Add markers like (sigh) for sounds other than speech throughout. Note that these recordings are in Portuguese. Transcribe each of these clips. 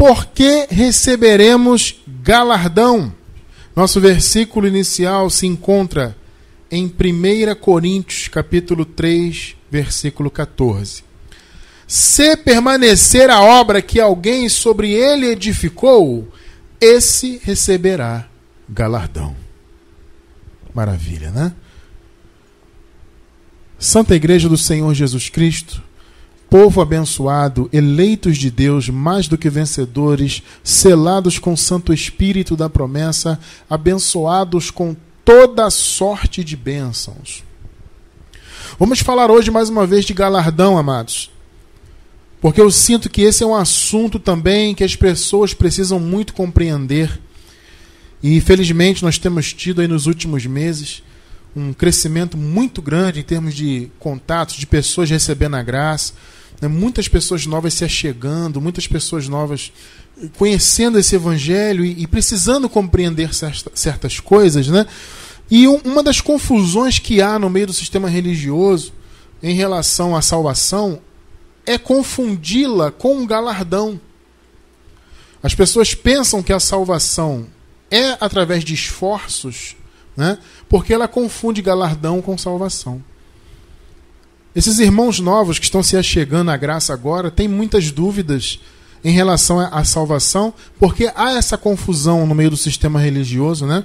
porque receberemos galardão. Nosso versículo inicial se encontra em 1 Coríntios, capítulo 3, versículo 14. Se permanecer a obra que alguém sobre ele edificou, esse receberá galardão. Maravilha, né? Santa Igreja do Senhor Jesus Cristo, povo abençoado, eleitos de Deus, mais do que vencedores, selados com o Santo Espírito da promessa, abençoados com toda sorte de bênçãos. Vamos falar hoje mais uma vez de galardão, amados. Porque eu sinto que esse é um assunto também que as pessoas precisam muito compreender. E felizmente nós temos tido aí nos últimos meses um crescimento muito grande em termos de contatos, de pessoas recebendo a graça, né? muitas pessoas novas se achegando, muitas pessoas novas conhecendo esse evangelho e, e precisando compreender certa, certas coisas, né? E um, uma das confusões que há no meio do sistema religioso em relação à salvação é confundi-la com um galardão. As pessoas pensam que a salvação é através de esforços, né? porque ela confunde galardão com salvação. Esses irmãos novos que estão se achegando à graça agora têm muitas dúvidas em relação à salvação, porque há essa confusão no meio do sistema religioso, né?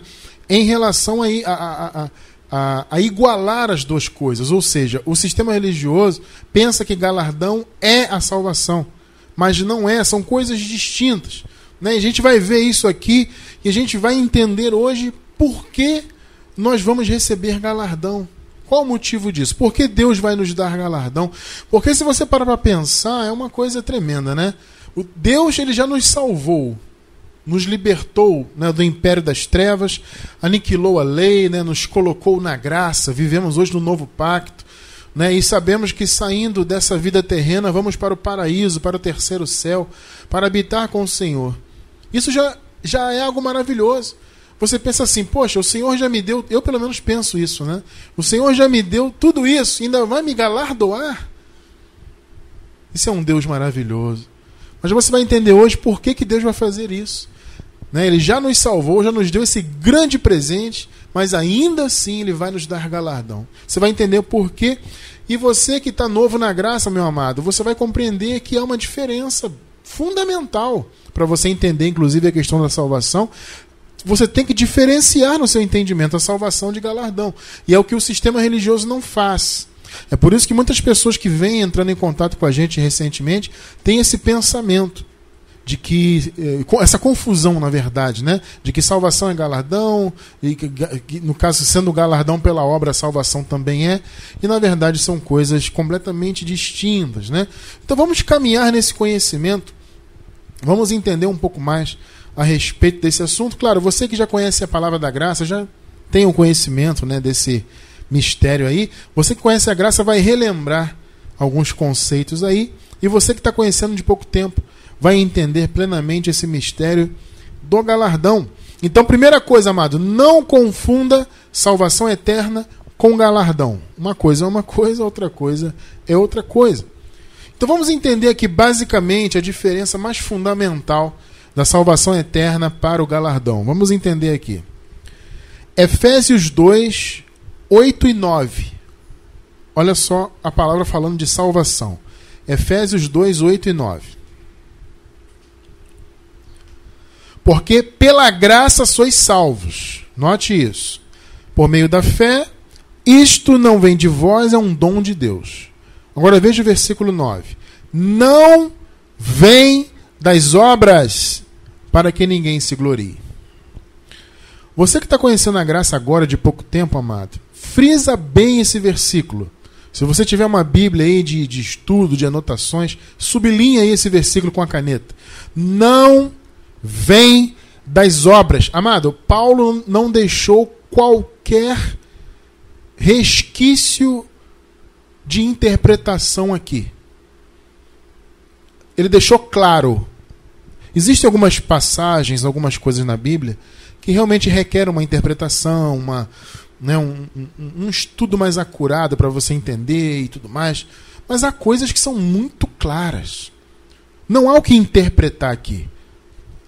em relação a, a, a, a, a igualar as duas coisas. Ou seja, o sistema religioso pensa que galardão é a salvação, mas não é, são coisas distintas. Né? A gente vai ver isso aqui e a gente vai entender hoje por que nós vamos receber galardão. Qual o motivo disso? Por que Deus vai nos dar galardão? Porque se você parar para pensar, é uma coisa tremenda, né? O Deus ele já nos salvou nos libertou né, do império das trevas, aniquilou a lei, né, nos colocou na graça, vivemos hoje no novo pacto. Né, e sabemos que saindo dessa vida terrena, vamos para o paraíso, para o terceiro céu, para habitar com o Senhor. Isso já, já é algo maravilhoso. Você pensa assim, poxa, o Senhor já me deu, eu pelo menos penso isso, né? O Senhor já me deu tudo isso, ainda vai me galardoar? Isso é um Deus maravilhoso. Mas você vai entender hoje por que, que Deus vai fazer isso. Né? Ele já nos salvou, já nos deu esse grande presente, mas ainda assim ele vai nos dar galardão. Você vai entender o porquê. E você que está novo na graça, meu amado, você vai compreender que há uma diferença fundamental para você entender, inclusive, a questão da salvação. Você tem que diferenciar no seu entendimento a salvação de galardão. E é o que o sistema religioso não faz. É por isso que muitas pessoas que vêm entrando em contato com a gente recentemente têm esse pensamento de que eh, essa confusão na verdade, né, de que salvação é galardão e que, no caso sendo galardão pela obra, a salvação também é, e na verdade são coisas completamente distintas, né? Então vamos caminhar nesse conhecimento, vamos entender um pouco mais a respeito desse assunto. Claro, você que já conhece a palavra da graça já tem um conhecimento, né, desse mistério aí. Você que conhece a graça vai relembrar alguns conceitos aí, e você que está conhecendo de pouco tempo vai entender plenamente esse mistério do galardão. Então, primeira coisa, amado, não confunda salvação eterna com galardão. Uma coisa é uma coisa, outra coisa é outra coisa. Então vamos entender aqui basicamente a diferença mais fundamental da salvação eterna para o galardão. Vamos entender aqui. Efésios 2, 8 e 9. Olha só a palavra falando de salvação. Efésios 2, 8 e 9. Porque pela graça sois salvos. Note isso. Por meio da fé, isto não vem de vós, é um dom de Deus. Agora veja o versículo 9. Não vem das obras para que ninguém se glorie. Você que está conhecendo a graça agora de pouco tempo, amado, frisa bem esse versículo. Se você tiver uma Bíblia aí de, de estudo, de anotações, sublinha esse versículo com a caneta. Não vem das obras. Amado, Paulo não deixou qualquer resquício de interpretação aqui. Ele deixou claro. Existem algumas passagens, algumas coisas na Bíblia que realmente requerem uma interpretação, uma, né, um, um, um estudo mais acurado para você entender e tudo mais. Mas há coisas que são muito claras. Não há o que interpretar aqui.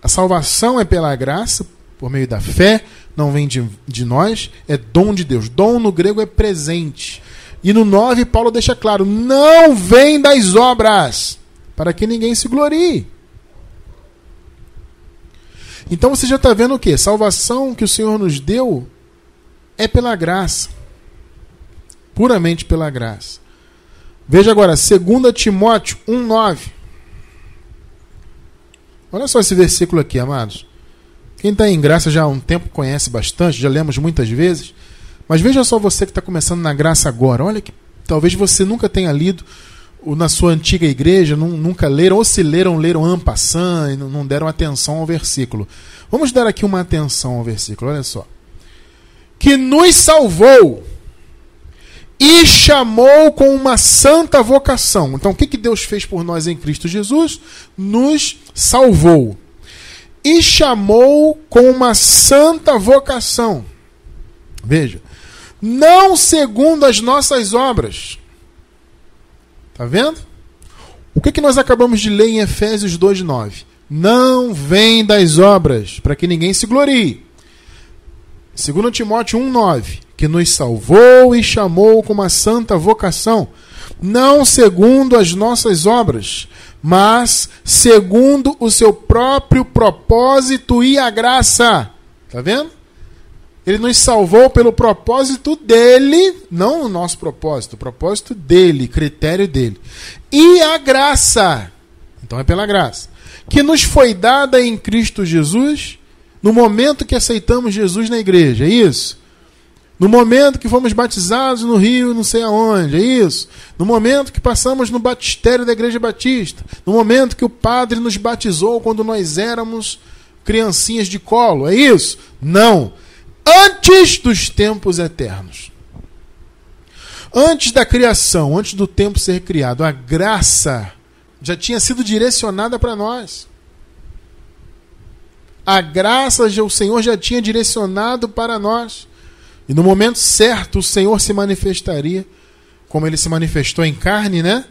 A salvação é pela graça, por meio da fé, não vem de, de nós, é dom de Deus. Dom no grego é presente. E no 9, Paulo deixa claro: não vem das obras, para que ninguém se glorie. Então você já está vendo o que? Salvação que o Senhor nos deu é pela graça. Puramente pela graça. Veja agora, 2 Timóteo 1,9. Olha só esse versículo aqui, amados. Quem está em graça já há um tempo conhece bastante, já lemos muitas vezes. Mas veja só você que está começando na graça agora. Olha que talvez você nunca tenha lido na sua antiga igreja, nunca leram, ou se leram, leram ampassant e não deram atenção ao versículo. Vamos dar aqui uma atenção ao versículo, olha só. Que nos salvou e chamou com uma santa vocação. Então, o que, que Deus fez por nós em Cristo Jesus? Nos salvou e chamou com uma santa vocação. Veja, não segundo as nossas obras. Está vendo? O que, que nós acabamos de ler em Efésios 2,9? Não vem das obras, para que ninguém se glorie. 2 Timóteo 1,9 Que nos salvou e chamou com uma santa vocação, não segundo as nossas obras, mas segundo o seu próprio propósito e a graça. Está vendo? Ele nos salvou pelo propósito dele, não o nosso propósito, o propósito dele, critério dele. E a graça. Então é pela graça. Que nos foi dada em Cristo Jesus no momento que aceitamos Jesus na igreja. É isso? No momento que fomos batizados no rio, não sei aonde, é isso? No momento que passamos no batistério da Igreja Batista. No momento que o padre nos batizou quando nós éramos criancinhas de colo, é isso? Não. Antes dos tempos eternos. Antes da criação, antes do tempo ser criado, a graça já tinha sido direcionada para nós. A graça o Senhor já tinha direcionado para nós. E no momento certo o Senhor se manifestaria, como ele se manifestou em carne, né?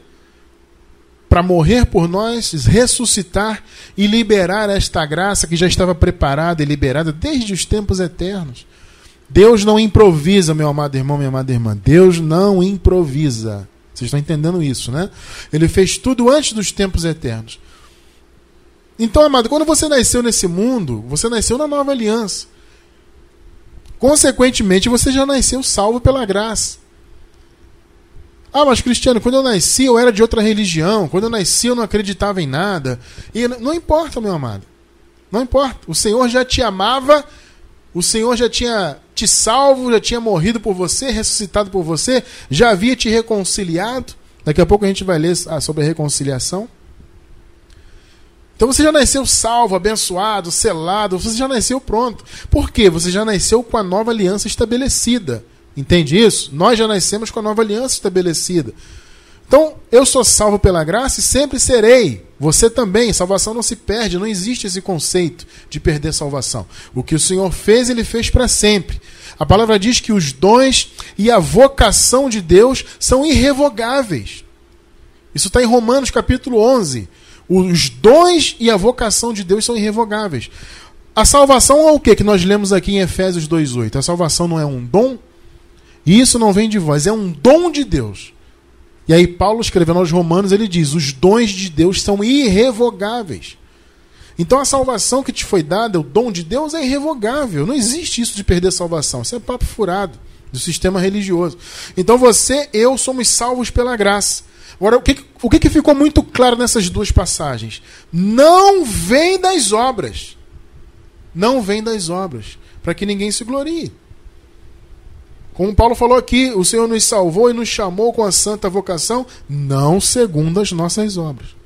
Para morrer por nós, ressuscitar e liberar esta graça que já estava preparada e liberada desde os tempos eternos. Deus não improvisa, meu amado irmão, minha amada irmã. Deus não improvisa. Vocês estão entendendo isso, né? Ele fez tudo antes dos tempos eternos. Então, amado, quando você nasceu nesse mundo, você nasceu na nova aliança. Consequentemente, você já nasceu salvo pela graça. Ah, mas Cristiano, quando eu nasci eu era de outra religião, quando eu nasci eu não acreditava em nada. E não importa, meu amado. Não importa. O Senhor já te amava, o Senhor já tinha te salvo, já tinha morrido por você, ressuscitado por você, já havia te reconciliado. Daqui a pouco a gente vai ler ah, sobre a reconciliação. Então você já nasceu salvo, abençoado, selado, você já nasceu pronto. Por quê? Você já nasceu com a nova aliança estabelecida. Entende isso? Nós já nascemos com a nova aliança estabelecida. Então, eu sou salvo pela graça e sempre serei. Você também. Salvação não se perde, não existe esse conceito de perder salvação. O que o Senhor fez, ele fez para sempre. A palavra diz que os dons e a vocação de Deus são irrevogáveis. Isso está em Romanos capítulo 11. Os dons e a vocação de Deus são irrevogáveis. A salvação é o que que nós lemos aqui em Efésios 2:8? A salvação não é um dom? E isso não vem de vós, é um dom de Deus. E aí Paulo escrevendo aos Romanos, ele diz: "Os dons de Deus são irrevogáveis". Então a salvação que te foi dada, o dom de Deus é irrevogável. Não existe isso de perder salvação. Isso é papo furado do sistema religioso. Então você, eu somos salvos pela graça. Agora, o que, o que ficou muito claro nessas duas passagens? Não vem das obras. Não vem das obras. Para que ninguém se glorie. Como Paulo falou aqui, o Senhor nos salvou e nos chamou com a santa vocação, não segundo as nossas obras.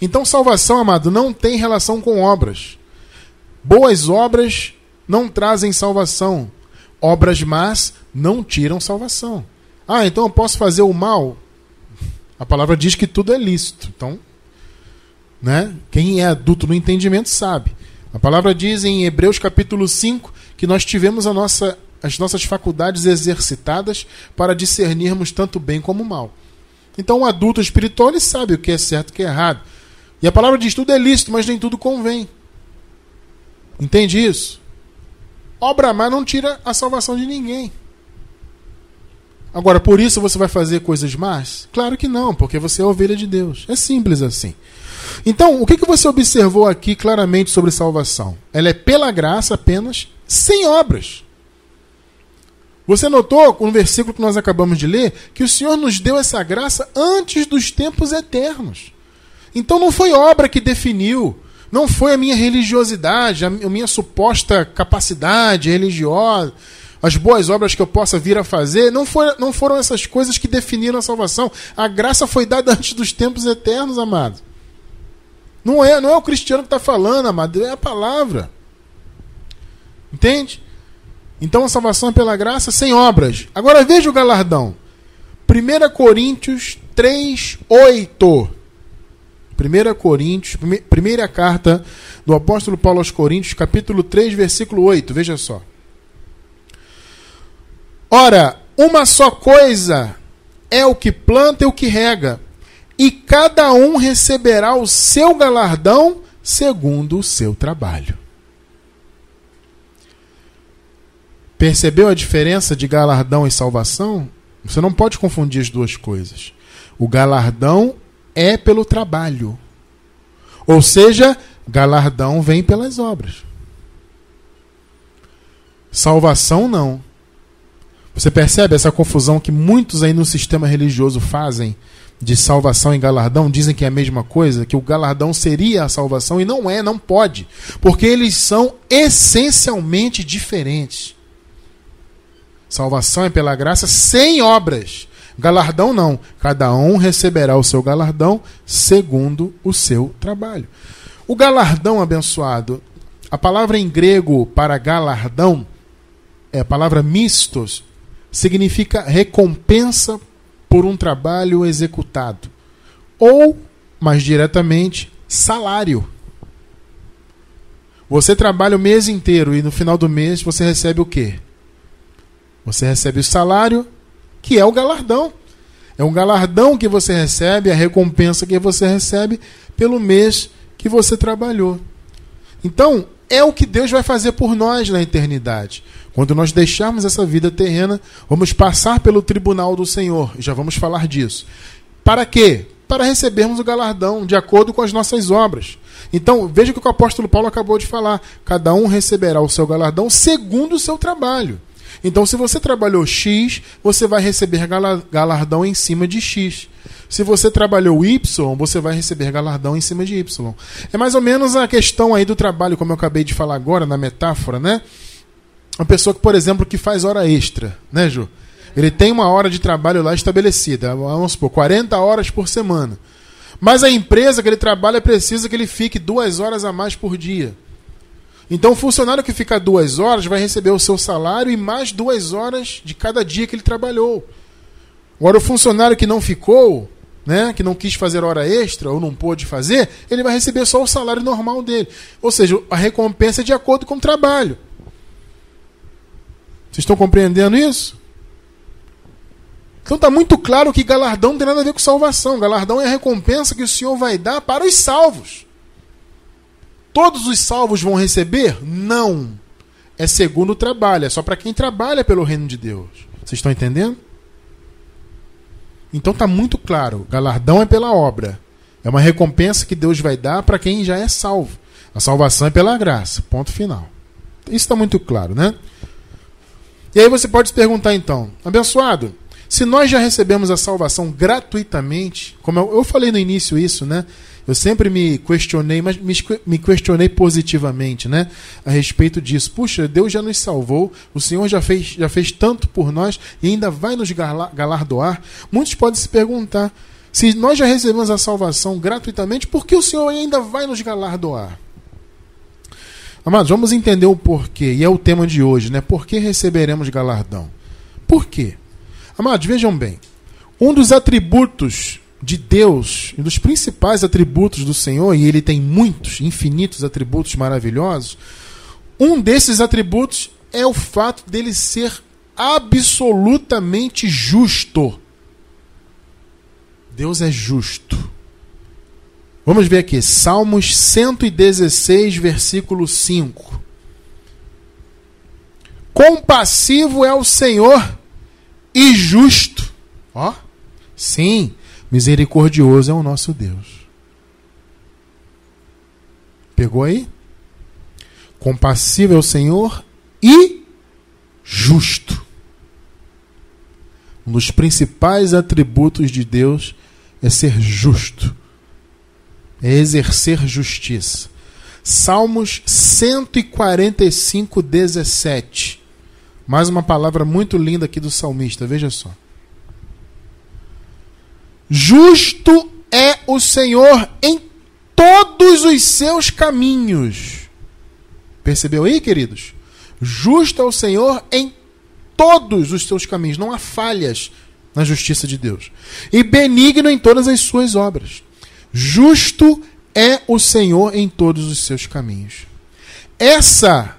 Então, salvação, amado, não tem relação com obras. Boas obras não trazem salvação. Obras más não tiram salvação. Ah, então eu posso fazer o mal? A palavra diz que tudo é lícito. Então, né? Quem é adulto no entendimento sabe. A palavra diz em Hebreus capítulo 5 que nós tivemos a nossa, as nossas faculdades exercitadas para discernirmos tanto bem como mal. Então, o adulto espiritual ele sabe o que é certo e o que é errado. E a palavra diz tudo é lícito, mas nem tudo convém. Entende isso? Obra má não tira a salvação de ninguém. Agora, por isso você vai fazer coisas más? Claro que não, porque você é ovelha de Deus. É simples assim. Então, o que, que você observou aqui claramente sobre salvação? Ela é pela graça apenas, sem obras. Você notou no versículo que nós acabamos de ler que o Senhor nos deu essa graça antes dos tempos eternos. Então não foi obra que definiu, não foi a minha religiosidade, a minha suposta capacidade religiosa, as boas obras que eu possa vir a fazer, não, foi, não foram essas coisas que definiram a salvação. A graça foi dada (laughs) antes dos tempos eternos, amado. Não é, não é o cristiano que está falando, amado, é a palavra. Entende? Então a salvação é pela graça sem obras. Agora veja o galardão. 1 Coríntios 3, 8. 1 Coríntios, primeira carta do apóstolo Paulo aos Coríntios, capítulo 3, versículo 8. Veja só. Ora, uma só coisa é o que planta e o que rega, e cada um receberá o seu galardão segundo o seu trabalho. Percebeu a diferença de galardão e salvação? Você não pode confundir as duas coisas. O galardão é pelo trabalho. Ou seja, galardão vem pelas obras. Salvação não. Você percebe essa confusão que muitos aí no sistema religioso fazem de salvação e galardão? Dizem que é a mesma coisa, que o galardão seria a salvação e não é, não pode, porque eles são essencialmente diferentes. Salvação é pela graça sem obras. Galardão não. Cada um receberá o seu galardão segundo o seu trabalho. O galardão abençoado, a palavra em grego para galardão é a palavra mistos, significa recompensa por um trabalho executado. Ou, mais diretamente, salário. Você trabalha o mês inteiro e no final do mês você recebe o quê? Você recebe o salário, que é o galardão. É um galardão que você recebe, a recompensa que você recebe pelo mês que você trabalhou. Então, é o que Deus vai fazer por nós na eternidade. Quando nós deixarmos essa vida terrena, vamos passar pelo tribunal do Senhor. Já vamos falar disso. Para quê? Para recebermos o galardão de acordo com as nossas obras. Então, veja o que o apóstolo Paulo acabou de falar. Cada um receberá o seu galardão segundo o seu trabalho. Então, se você trabalhou X, você vai receber galardão em cima de X. Se você trabalhou Y, você vai receber galardão em cima de Y. É mais ou menos a questão aí do trabalho, como eu acabei de falar agora, na metáfora, né? Uma pessoa que, por exemplo, que faz hora extra, né, Ju? Ele tem uma hora de trabalho lá estabelecida, vamos supor, 40 horas por semana. Mas a empresa que ele trabalha precisa que ele fique duas horas a mais por dia. Então, o funcionário que fica duas horas vai receber o seu salário e mais duas horas de cada dia que ele trabalhou. Agora, o funcionário que não ficou, né, que não quis fazer hora extra ou não pôde fazer, ele vai receber só o salário normal dele. Ou seja, a recompensa é de acordo com o trabalho. Vocês estão compreendendo isso? Então está muito claro que galardão não tem nada a ver com salvação. Galardão é a recompensa que o Senhor vai dar para os salvos. Todos os salvos vão receber? Não. É segundo o trabalho, é só para quem trabalha pelo reino de Deus. Vocês estão entendendo? Então está muito claro: galardão é pela obra. É uma recompensa que Deus vai dar para quem já é salvo. A salvação é pela graça. Ponto final. Isso está muito claro, né? E aí você pode se perguntar então, abençoado, se nós já recebemos a salvação gratuitamente, como eu, eu falei no início isso, né? Eu sempre me questionei, mas me, me questionei positivamente, né? A respeito disso. Puxa, Deus já nos salvou, o Senhor já fez, já fez tanto por nós e ainda vai nos galardoar. Muitos podem se perguntar, se nós já recebemos a salvação gratuitamente, por que o Senhor ainda vai nos galardoar? Amados, vamos entender o porquê, e é o tema de hoje, né? Por que receberemos galardão? Por quê? Amados, vejam bem. Um dos atributos de Deus, um dos principais atributos do Senhor, e ele tem muitos, infinitos atributos maravilhosos, um desses atributos é o fato dele ser absolutamente justo. Deus é justo. Vamos ver aqui, Salmos 116, versículo 5. compassivo é o Senhor e justo. Ó, sim, misericordioso é o nosso Deus. Pegou aí? Compassivo é o Senhor e justo. Um dos principais atributos de Deus é ser justo, é exercer justiça. Salmos 145, 17. Mais uma palavra muito linda aqui do salmista, veja só. Justo é o Senhor em todos os seus caminhos. Percebeu aí, queridos? Justo é o Senhor em todos os seus caminhos, não há falhas na justiça de Deus. E benigno em todas as suas obras. Justo é o Senhor em todos os seus caminhos. Essa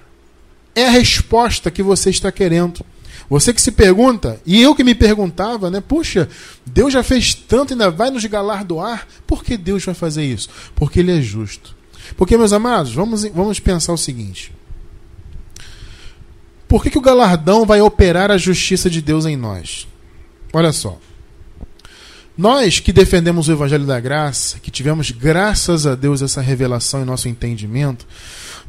é a resposta que você está querendo. Você que se pergunta, e eu que me perguntava, né? Puxa, Deus já fez tanto, ainda vai nos galardoar. Por que Deus vai fazer isso? Porque Ele é justo. Porque, meus amados, vamos, vamos pensar o seguinte: por que, que o galardão vai operar a justiça de Deus em nós? Olha só. Nós que defendemos o Evangelho da Graça, que tivemos, graças a Deus, essa revelação em nosso entendimento,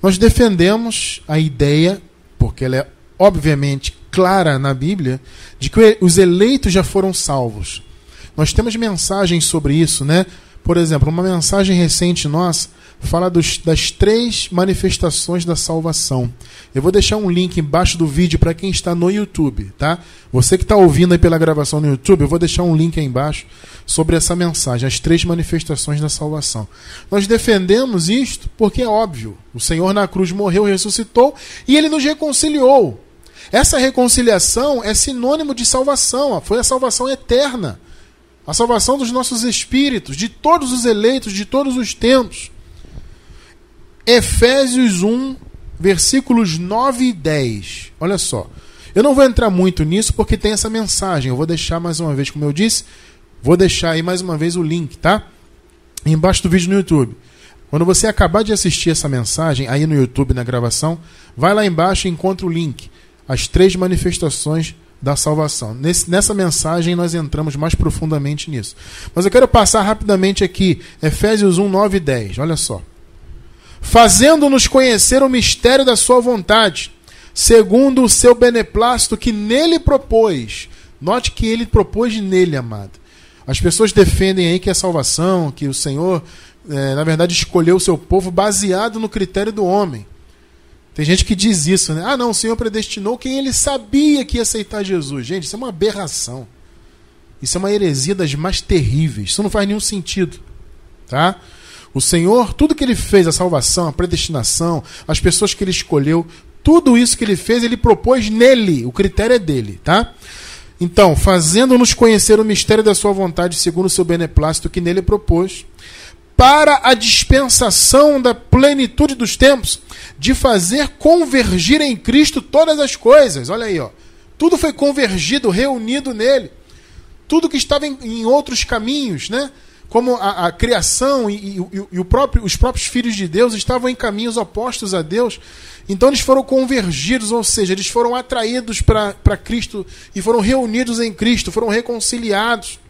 nós defendemos a ideia, porque ela é obviamente clara na Bíblia, de que os eleitos já foram salvos. Nós temos mensagens sobre isso, né? Por exemplo, uma mensagem recente nossa fala dos, das três manifestações da salvação. Eu vou deixar um link embaixo do vídeo para quem está no YouTube, tá? Você que está ouvindo aí pela gravação no YouTube, eu vou deixar um link aí embaixo sobre essa mensagem, as três manifestações da salvação. Nós defendemos isto porque é óbvio. O Senhor na cruz morreu, ressuscitou e ele nos reconciliou. Essa reconciliação é sinônimo de salvação, foi a salvação eterna. A salvação dos nossos espíritos, de todos os eleitos, de todos os tempos. Efésios 1, versículos 9 e 10. Olha só. Eu não vou entrar muito nisso porque tem essa mensagem. Eu vou deixar mais uma vez, como eu disse, vou deixar aí mais uma vez o link, tá? Embaixo do vídeo no YouTube. Quando você acabar de assistir essa mensagem aí no YouTube na gravação, vai lá embaixo e encontra o link. As três manifestações da salvação. Nesse, nessa mensagem nós entramos mais profundamente nisso. Mas eu quero passar rapidamente aqui, Efésios 1, 9 e 10. Olha só fazendo-nos conhecer o mistério da sua vontade, segundo o seu beneplácito que nele propôs. Note que ele propôs nele, amado. As pessoas defendem aí que é salvação, que o Senhor, é, na verdade, escolheu o seu povo baseado no critério do homem. Tem gente que diz isso, né? Ah, não, o Senhor predestinou quem ele sabia que ia aceitar Jesus. Gente, isso é uma aberração. Isso é uma heresia das mais terríveis. Isso não faz nenhum sentido. Tá? O Senhor, tudo que ele fez, a salvação, a predestinação, as pessoas que ele escolheu, tudo isso que ele fez, ele propôs nele. O critério é dele, tá? Então, fazendo-nos conhecer o mistério da sua vontade, segundo o seu beneplácito que nele propôs, para a dispensação da plenitude dos tempos, de fazer convergir em Cristo todas as coisas. Olha aí, ó. Tudo foi convergido, reunido nele. Tudo que estava em, em outros caminhos, né? Como a, a criação e, e, e, próprio, os próprios filhos de Deus estavam em caminhos opostos a Deus, então eles foram convergidos, ou seja, eles foram atraídos para Cristo e foram reunidos em Cristo, foram reconciliados.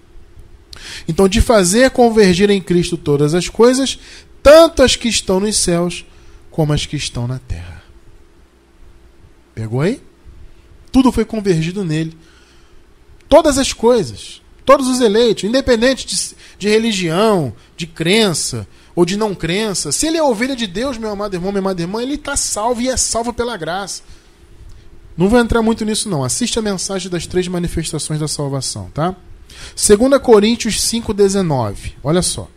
Então, de fazer convergir em Cristo todas as coisas, tanto as que estão nos céus como as que estão na terra. Pegou aí? Tudo foi convergido nele. Todas as coisas. Todos os eleitos, independente de, de religião, de crença ou de não crença, se ele é ovelha de Deus, meu amado irmão, minha amada irmã, ele está salvo e é salvo pela graça. Não vou entrar muito nisso, não. Assiste a mensagem das três manifestações da salvação, tá? 2 Coríntios 5,19. Olha só.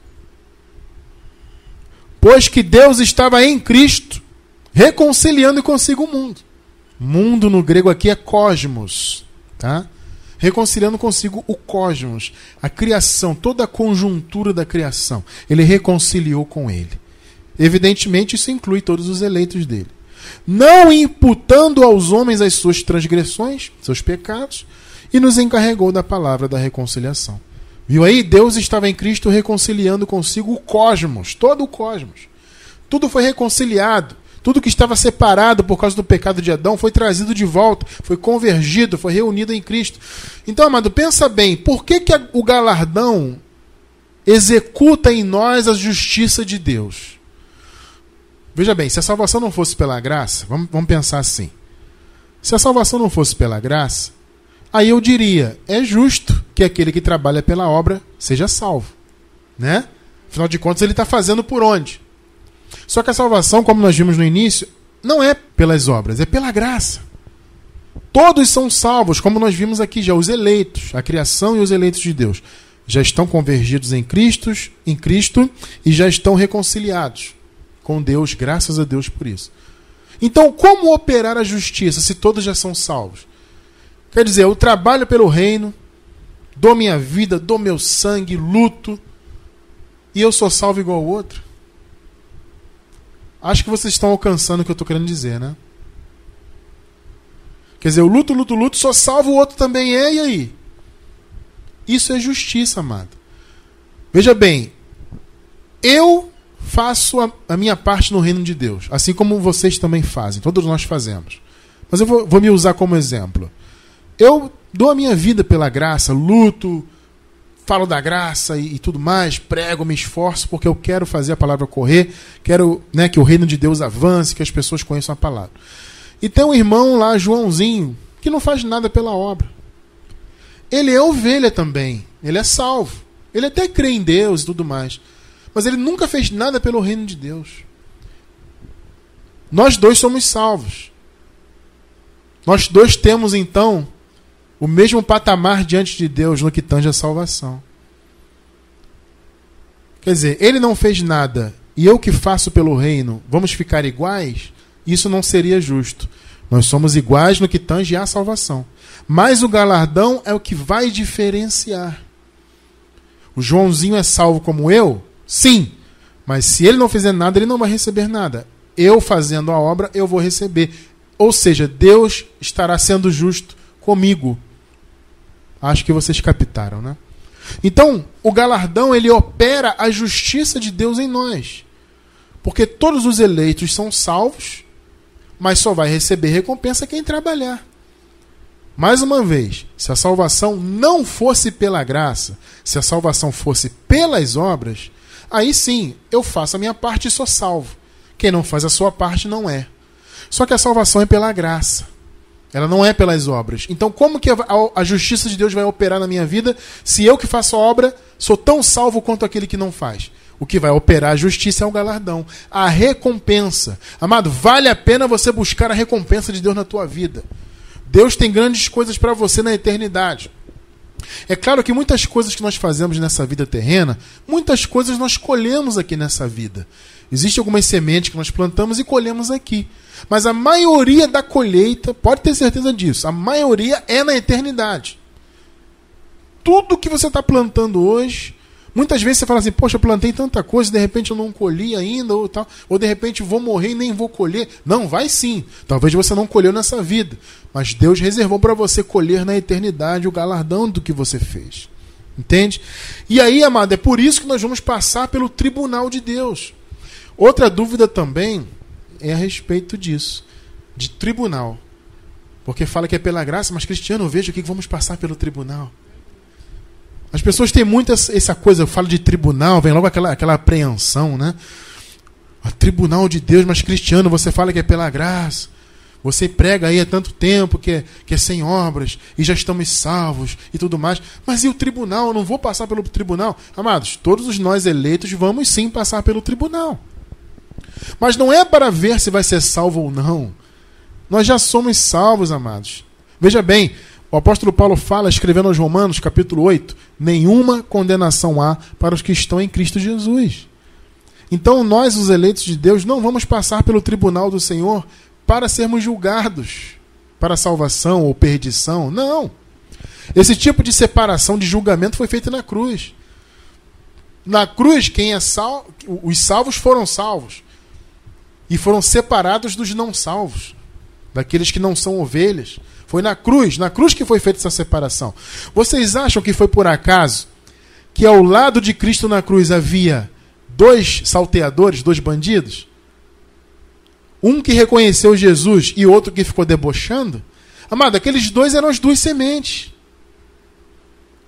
Pois que Deus estava em Cristo, reconciliando consigo o mundo. Mundo no grego aqui é cosmos, tá? Reconciliando consigo o cosmos, a criação, toda a conjuntura da criação. Ele reconciliou com ele. Evidentemente, isso inclui todos os eleitos dele. Não imputando aos homens as suas transgressões, seus pecados, e nos encarregou da palavra da reconciliação. Viu aí? Deus estava em Cristo reconciliando consigo o cosmos, todo o cosmos. Tudo foi reconciliado Tudo que estava separado por causa do pecado de Adão foi trazido de volta, foi convergido, foi reunido em Cristo. Então, amado, pensa bem, por que, que o galardão executa em nós a justiça de Deus? Veja bem, se a salvação não fosse pela graça, vamos, vamos pensar assim. Se a salvação não fosse pela graça, aí eu diria, é justo que aquele que trabalha pela obra seja salvo. Né? Afinal de contas, ele está fazendo por onde? Só que a salvação, como nós vimos no início, não é pelas obras, é pela graça. Todos são salvos, como nós vimos aqui já, os eleitos, a criação e os eleitos de Deus, já estão convergidos em Cristo, em Cristo e já estão reconciliados com Deus, graças a Deus por isso. Então, como operar a justiça se todos já são salvos? Quer dizer, eu trabalho pelo reino, dou minha vida, dou meu sangue, luto, e eu sou salvo igual ao outro? Acho que vocês estão alcançando o que eu estou querendo dizer, né? Quer dizer, eu luto, luto, luto, só salvo o outro também é, e aí? Isso é justiça, amado. Veja bem, eu faço a, a, minha parte no reino de Deus, assim como vocês também fazem, todos nós fazemos. Mas eu vou, vou me usar como exemplo. Eu dou a minha vida pela graça, luto, falo da graça e, e, tudo mais, prego, me esforço porque eu quero fazer a palavra correr, quero né, que o reino de Deus avance, que as pessoas conheçam a palavra. E tem um irmão lá, Joãozinho, que não faz nada pela obra. Ele é ovelha também, ele é salvo. Ele até crê em Deus e tudo mais. Mas ele nunca fez nada pelo reino de Deus. Nós dois somos salvos. Nós dois temos então o mesmo patamar diante de Deus no que tange a salvação. Quer dizer, ele não fez nada e eu que faço pelo reino, vamos ficar iguais? Isso não seria justo. Nós somos iguais no que tange a salvação. Mas o galardão é o que vai diferenciar. O Joãozinho é salvo como eu? Sim. Mas se ele não fizer nada, ele não vai receber nada. Eu fazendo a obra, eu vou receber. Ou seja, Deus estará sendo justo comigo. Acho que vocês captaram, né? Então, o galardão ele opera a justiça de Deus em nós. Porque todos os eleitos são salvos, mas só vai receber recompensa quem trabalhar. Mais uma vez, se a salvação não fosse pela graça, se a salvação fosse pelas obras, aí sim eu faço a minha parte e sou salvo. Quem não faz a sua parte não é. Só que a salvação é pela graça. Ela não é pelas obras. Então, como que a, a, justiça de Deus vai operar na minha vida se eu que faço a obra sou tão salvo quanto aquele que não faz? O que vai operar a justiça é o galardão, a recompensa. Amado, vale a pena você buscar a recompensa de Deus na tua vida. Deus tem grandes coisas para você na eternidade. É claro que muitas coisas que nós fazemos nessa vida terrena, muitas coisas nós colhemos aqui nessa vida. Existem algumas sementes que nós plantamos e colhemos aqui. Mas a maioria da colheita, pode ter certeza disso, a maioria é na eternidade. Tudo que você está plantando hoje, muitas vezes você fala assim, poxa, eu plantei tanta coisa, de repente eu não colhi ainda, ou tal, ou de repente vou morrer e nem vou colher. Não, vai sim. Talvez você não colheu nessa vida, mas Deus reservou para você colher na eternidade o galardão do que você fez. Entende? E aí, amado, é por isso que nós vamos passar pelo tribunal de Deus. Outra dúvida também é a respeito disso, de tribunal. Porque fala que é pela graça, mas Cristiano, vejo aqui que vamos passar pelo tribunal. As pessoas têm muito essa coisa, eu falo de tribunal, vem logo aquela, aquela apreensão, né? O tribunal de Deus, mas Cristiano, você fala que é pela graça. Você prega aí há tanto tempo que é, que é sem obras e já estamos salvos e tudo mais. Mas e o tribunal? Eu não vou passar pelo tribunal? Amados, todos nós eleitos vamos sim passar pelo tribunal. Mas não é para ver se vai ser salvo ou não. Nós já somos salvos, amados. Veja bem, o apóstolo Paulo fala, escrevendo aos Romanos, capítulo 8: nenhuma condenação há para os que estão em Cristo Jesus. Então, nós, os eleitos de Deus, não vamos passar pelo tribunal do Senhor para sermos julgados para salvação ou perdição. Não. Esse tipo de separação de julgamento foi feito na cruz. Na cruz, quem é sal... os salvos foram salvos e foram separados dos não salvos, daqueles que não são ovelhas. Foi na cruz, na cruz que foi feita essa separação. Vocês acham que foi por acaso que ao lado de Cristo na cruz havia dois salteadores, dois bandidos? Um que reconheceu Jesus e outro que ficou debochando. Amado, aqueles dois eram as duas sementes.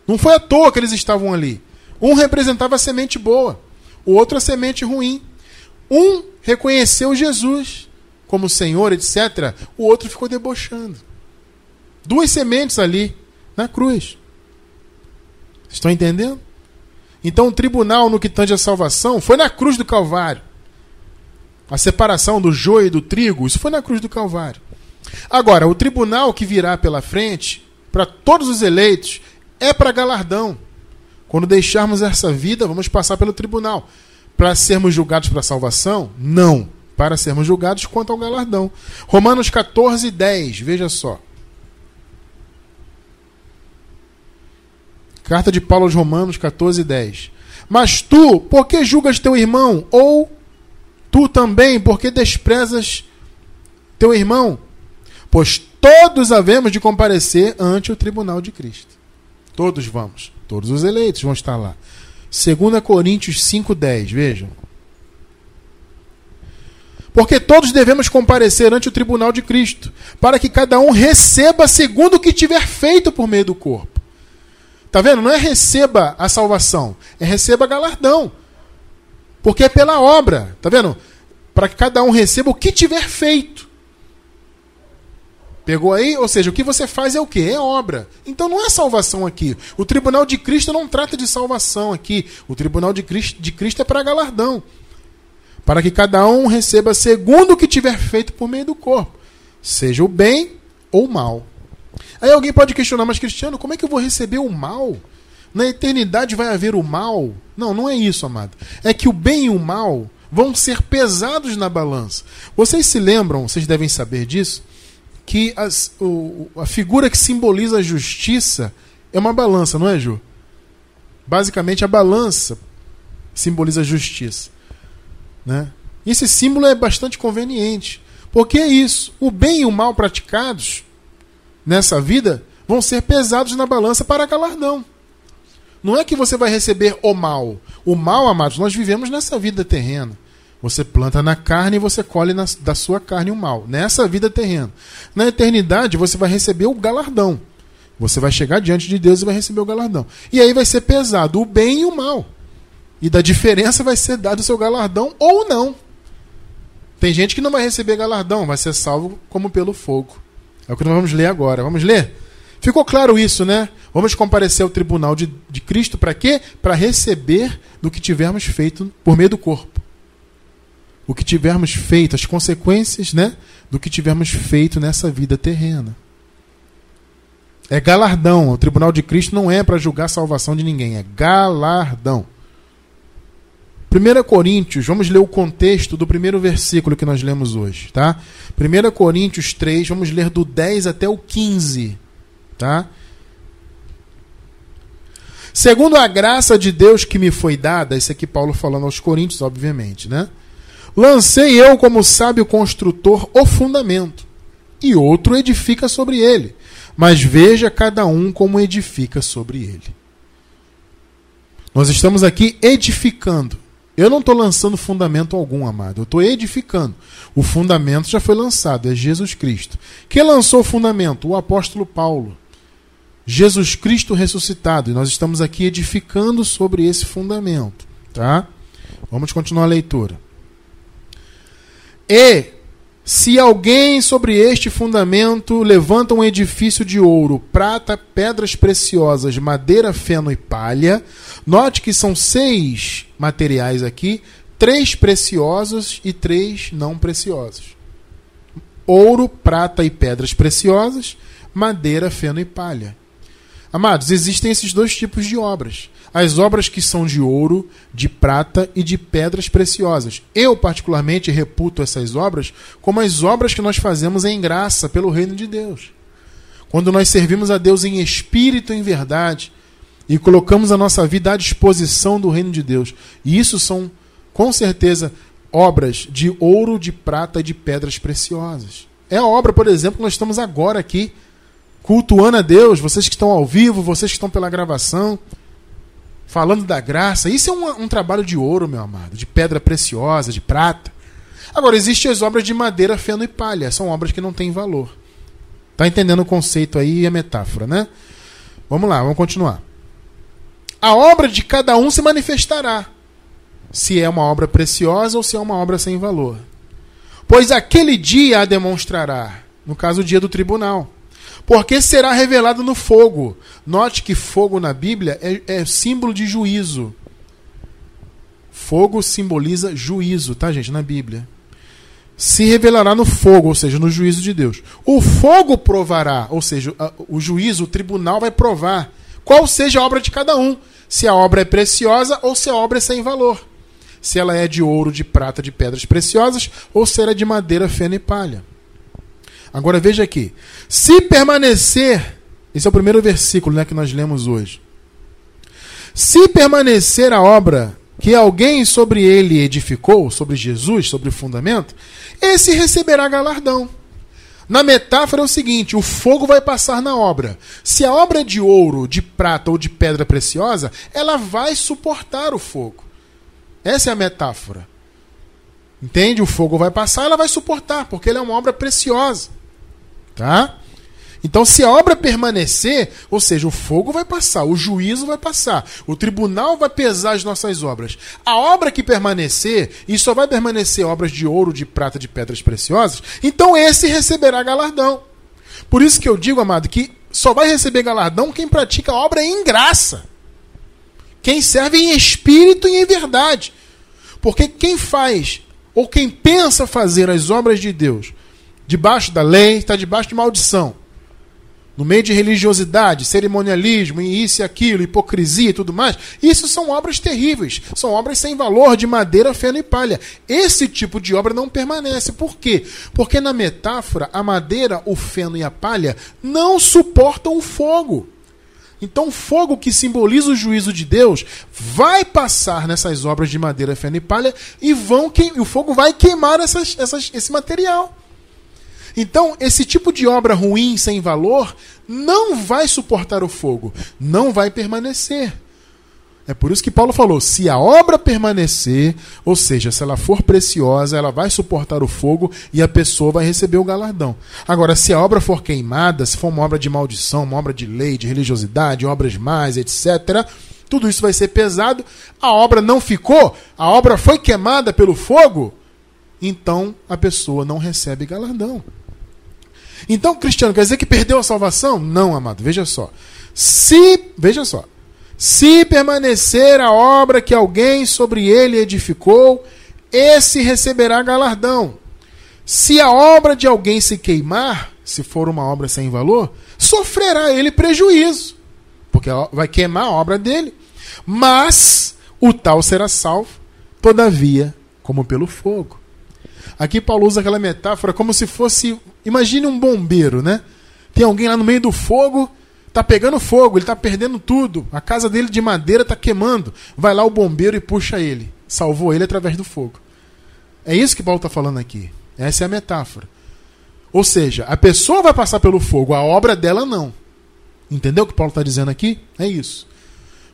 Não foi à toa que eles estavam ali. Um representava a semente boa, o outro a semente ruim. Um reconheceu Jesus como Senhor, etc. O outro ficou debochando. Duas sementes ali na cruz. Estão entendendo? Então o tribunal no que tange a salvação foi na cruz do Calvário. A separação do joio e do trigo, isso foi na cruz do Calvário. Agora, o tribunal que virá pela frente, para todos os eleitos, é para galardão. Quando deixarmos essa vida, vamos passar pelo tribunal. Para sermos julgados para a salvação? Não. Para sermos julgados quanto ao galardão. Romanos 14, 10, veja só. Carta de Paulo aos Romanos 14, 10. Mas tu, por que julgas teu irmão? Ou tu também, por que desprezas teu irmão? Pois todos havemos de comparecer ante o tribunal de Cristo. Todos vamos. Todos os eleitos vão estar lá. 2 Coríntios 5,10, vejam. Porque todos devemos comparecer ante o tribunal de Cristo, para que cada um receba segundo o que tiver feito por meio do corpo. Tá vendo? Não é receba a salvação, é receba galardão. Porque é pela obra, tá vendo? Para que cada um receba o que tiver feito. Pegou aí? Ou seja, o que você faz é o que? É obra. Então não é salvação aqui. O tribunal de Cristo não trata de salvação aqui. O tribunal de Cristo, de Cristo é para galardão. Para que cada um receba segundo o que tiver feito por meio do corpo, seja o bem ou o mal. Aí alguém pode questionar, mas Cristiano, como é que eu vou receber o mal? Na eternidade vai haver o mal? Não, não é isso, amado. É que o bem e o mal vão ser pesados na balança. Vocês se lembram, vocês devem saber disso, que as, o, a figura que simboliza a justiça é uma balança, não é, Ju? Basicamente, a balança simboliza a justiça. Né? E esse símbolo é bastante conveniente. Porque é isso. O bem e o mal praticados nessa vida vão ser pesados na balança para galardão. Não é que você vai receber o mal. O mal, amados, nós vivemos nessa vida terrena. Você planta na carne e você colhe na, da sua carne o mal. Nessa vida terrena. Na eternidade, você vai receber o galardão. Você vai chegar diante de Deus e vai receber o galardão. E aí vai ser pesado o bem e o mal. E da diferença vai ser dado o seu galardão ou não. Tem gente que não vai receber galardão, vai ser salvo como pelo fogo. É o que nós vamos ler agora. Vamos ler? Ficou claro isso, né? Vamos comparecer ao tribunal de, de Cristo para quê? Para receber do que tivermos feito por meio do corpo o que tivermos feito, as consequências né, do que tivermos feito nessa vida terrena. É galardão. O tribunal de Cristo não é para julgar a salvação de ninguém, é galardão. 1 Coríntios, vamos ler o contexto do primeiro versículo que nós lemos hoje, tá? 1 Coríntios 3, vamos ler do 10 até o 15, tá? Segundo a graça de Deus que me foi dada, isso aqui Paulo falando aos Coríntios, obviamente, né? Lancei eu, como sábio construtor, o fundamento, e outro edifica sobre ele. Mas veja cada um como edifica sobre ele. Nós estamos aqui edificando. Eu não estou lançando fundamento algum, amado. Eu estou edificando. O fundamento já foi lançado, é Jesus Cristo. Quem lançou o fundamento? O apóstolo Paulo. Jesus Cristo ressuscitado. E nós estamos aqui edificando sobre esse fundamento. Tá? Vamos continuar a leitura. E se alguém sobre este fundamento levanta um edifício de ouro, prata, pedras preciosas, madeira, feno e palha, note que são seis materiais aqui, três preciosos e três não preciosos. Ouro, prata e pedras preciosas, madeira, feno e palha. Amados, existem esses dois tipos de obras as obras que são de ouro, de prata e de pedras preciosas. Eu, particularmente, reputo essas obras como as obras que nós fazemos em graça pelo reino de Deus. Quando nós servimos a Deus em espírito e em verdade e colocamos a nossa vida à disposição do reino de Deus. E isso são, com certeza, obras de ouro, de prata e de pedras preciosas. É a obra, por exemplo, que nós estamos agora aqui cultuando a Deus, vocês que estão ao vivo, vocês que estão pela gravação falando da graça. Isso é um, um trabalho de ouro, meu amado, de pedra preciosa, de prata. Agora, existem as obras de madeira, feno e palha. São obras que não têm valor. Tá entendendo o conceito aí e a metáfora, né? Vamos lá, vamos continuar. A obra de cada um se manifestará, se é uma obra preciosa ou se é uma obra sem valor. Pois aquele dia a demonstrará, no caso o dia do tribunal. Porque será revelado no fogo. Note que fogo na Bíblia é, é símbolo de juízo. Fogo simboliza juízo, tá, gente? Na Bíblia. Se revelará no fogo, ou seja, no juízo de Deus. O fogo provará, ou seja, o juízo, o tribunal vai provar qual seja a obra de cada um. Se a obra é preciosa ou se a obra é sem valor. Se ela é de ouro, de prata, de pedras preciosas ou se ela é de madeira, feno e palha. Agora veja aqui. Se permanecer, esse é o primeiro versículo né, que nós lemos hoje. Se permanecer a obra que alguém sobre ele edificou, sobre Jesus, sobre o fundamento, esse receberá galardão. Na metáfora é o seguinte: o fogo vai passar na obra. Se a obra é de ouro, de prata ou de pedra preciosa, ela vai suportar o fogo. Essa é a metáfora. Entende? O fogo vai passar, ela vai suportar, porque ela é uma obra preciosa. Tá? Então, se a obra permanecer, ou seja, o fogo vai passar, o juízo vai passar, o tribunal vai pesar as nossas obras. A obra que permanecer, e só vai permanecer obras de ouro, de prata, de pedras preciosas, então esse receberá galardão. Por isso que eu digo, amado, que só vai receber galardão quem pratica a obra em graça. Quem serve em espírito e em verdade. Porque quem faz, ou quem pensa fazer as obras de Deus debaixo da lei, está debaixo de maldição. No meio de religiosidade, cerimonialismo, isso e aquilo, hipocrisia e tudo mais, isso são obras terríveis. São obras sem valor, de madeira, feno e palha. Esse tipo de obra não permanece. Por quê? Porque na metáfora, a madeira, o feno e a palha não suportam o fogo. Então, o fogo que simboliza o juízo de Deus vai passar nessas obras de madeira, feno e palha e vão que... o fogo vai queimar essas, essas, esse material. Então, esse tipo de obra ruim, sem valor, não vai suportar o fogo, não vai permanecer. É por isso que Paulo falou: se a obra permanecer, ou seja, se ela for preciosa, ela vai suportar o fogo e a pessoa vai receber o galardão. Agora, se a obra for queimada, se for uma obra de maldição, uma obra de lei, de religiosidade, obras mais, etc., tudo isso vai ser pesado. A obra não ficou, a obra foi queimada pelo fogo, então a pessoa não recebe galardão. Então, cristiano, quer dizer que perdeu a salvação? Não, amado, veja só. Se, veja só, se permanecer a obra que alguém sobre ele edificou, esse receberá galardão. Se a obra de alguém se queimar, se for uma obra sem valor, sofrerá ele prejuízo, porque vai queimar a obra dele. Mas o tal será salvo, todavia, como pelo fogo. Aqui Paulo usa aquela metáfora como se fosse. Imagine um bombeiro, né? Tem alguém lá no meio do fogo, tá pegando fogo, ele tá perdendo tudo. A casa dele de madeira tá queimando. Vai lá o bombeiro e puxa ele. Salvou ele através do fogo. É isso que Paulo está falando aqui. Essa é a metáfora. Ou seja, a pessoa vai passar pelo fogo, a obra dela não. Entendeu o que Paulo está dizendo aqui? É isso.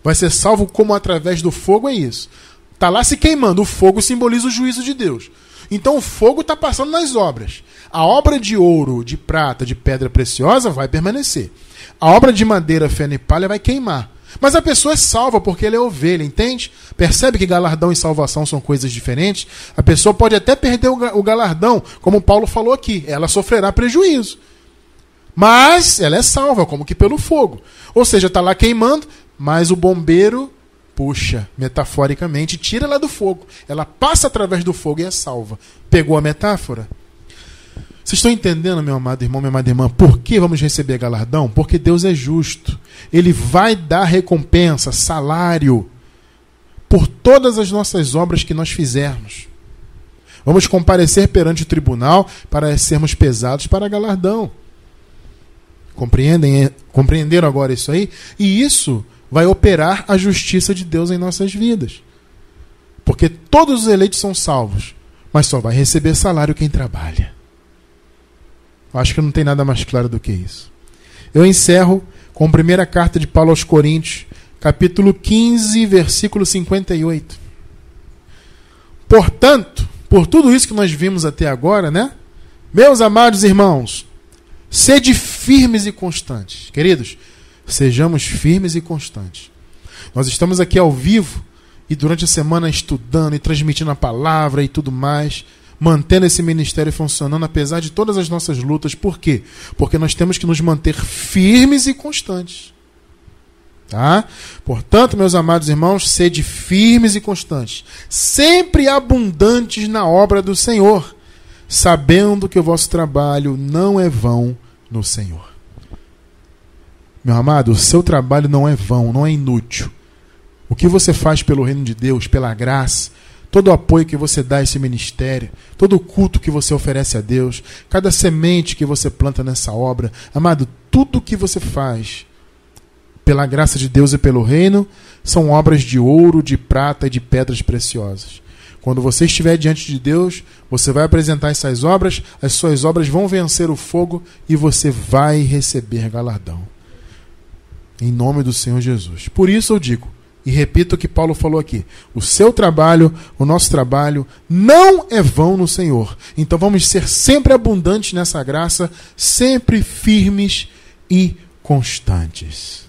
Vai ser salvo como através do fogo, é isso. Tá lá se queimando. O fogo simboliza o juízo de Deus. Então o fogo está passando nas obras. A obra de ouro, de prata, de pedra preciosa vai permanecer. A obra de madeira, feno e palha vai queimar. Mas a pessoa é salva porque ele é ovelha, entende? Percebe que galardão e salvação são coisas diferentes? A pessoa pode até perder o galardão, como Paulo falou aqui, ela sofrerá prejuízo. Mas ela é salva, como que pelo fogo. Ou seja, está lá queimando, mas o bombeiro puxa, metaforicamente, tira ela do fogo. Ela passa através do fogo e é salva. Pegou a metáfora? Vocês estão entendendo, meu amado irmão, minha amada irmã, por que vamos receber galardão? Porque Deus é justo. Ele vai dar recompensa, salário, por todas as nossas obras que nós fizermos. Vamos comparecer perante o tribunal para sermos pesados para galardão. Compreendem? Compreenderam agora isso aí? E isso vai operar a justiça de Deus em nossas vidas. Porque todos os eleitos são salvos, mas só vai receber salário quem trabalha. Acho que não tem nada mais claro do que isso. Eu encerro com a primeira carta de Paulo aos Coríntios, capítulo 15, versículo 58. Portanto, por tudo isso que nós vimos até agora, né? Meus amados irmãos, sede firmes e constantes. Queridos, sejamos firmes e constantes. Nós estamos aqui ao vivo e durante a semana estudando e transmitindo a palavra e tudo mais, mantendo esse ministério funcionando apesar de todas as nossas lutas. Por quê? Porque nós temos que nos manter firmes e constantes. Tá? Portanto, meus amados irmãos, sede firmes e constantes, sempre abundantes na obra do Senhor, sabendo que o vosso trabalho não é vão no Senhor. Meu amado, o seu trabalho não é vão, não é inútil. O que você faz pelo reino de Deus, pela graça, todo o apoio que você dá a esse ministério, todo o culto que você oferece a Deus, cada semente que você planta nessa obra, amado, tudo que você faz pela graça de Deus e pelo reino são obras de ouro, de prata e de pedras preciosas. Quando você estiver diante de Deus, você vai apresentar essas obras, as suas obras vão vencer o fogo e você vai receber galardão. Em nome do Senhor Jesus. Por isso eu digo, e repito o que Paulo falou aqui: o seu trabalho, o nosso trabalho, não é vão no Senhor. Então vamos ser sempre abundantes nessa graça, sempre firmes e constantes.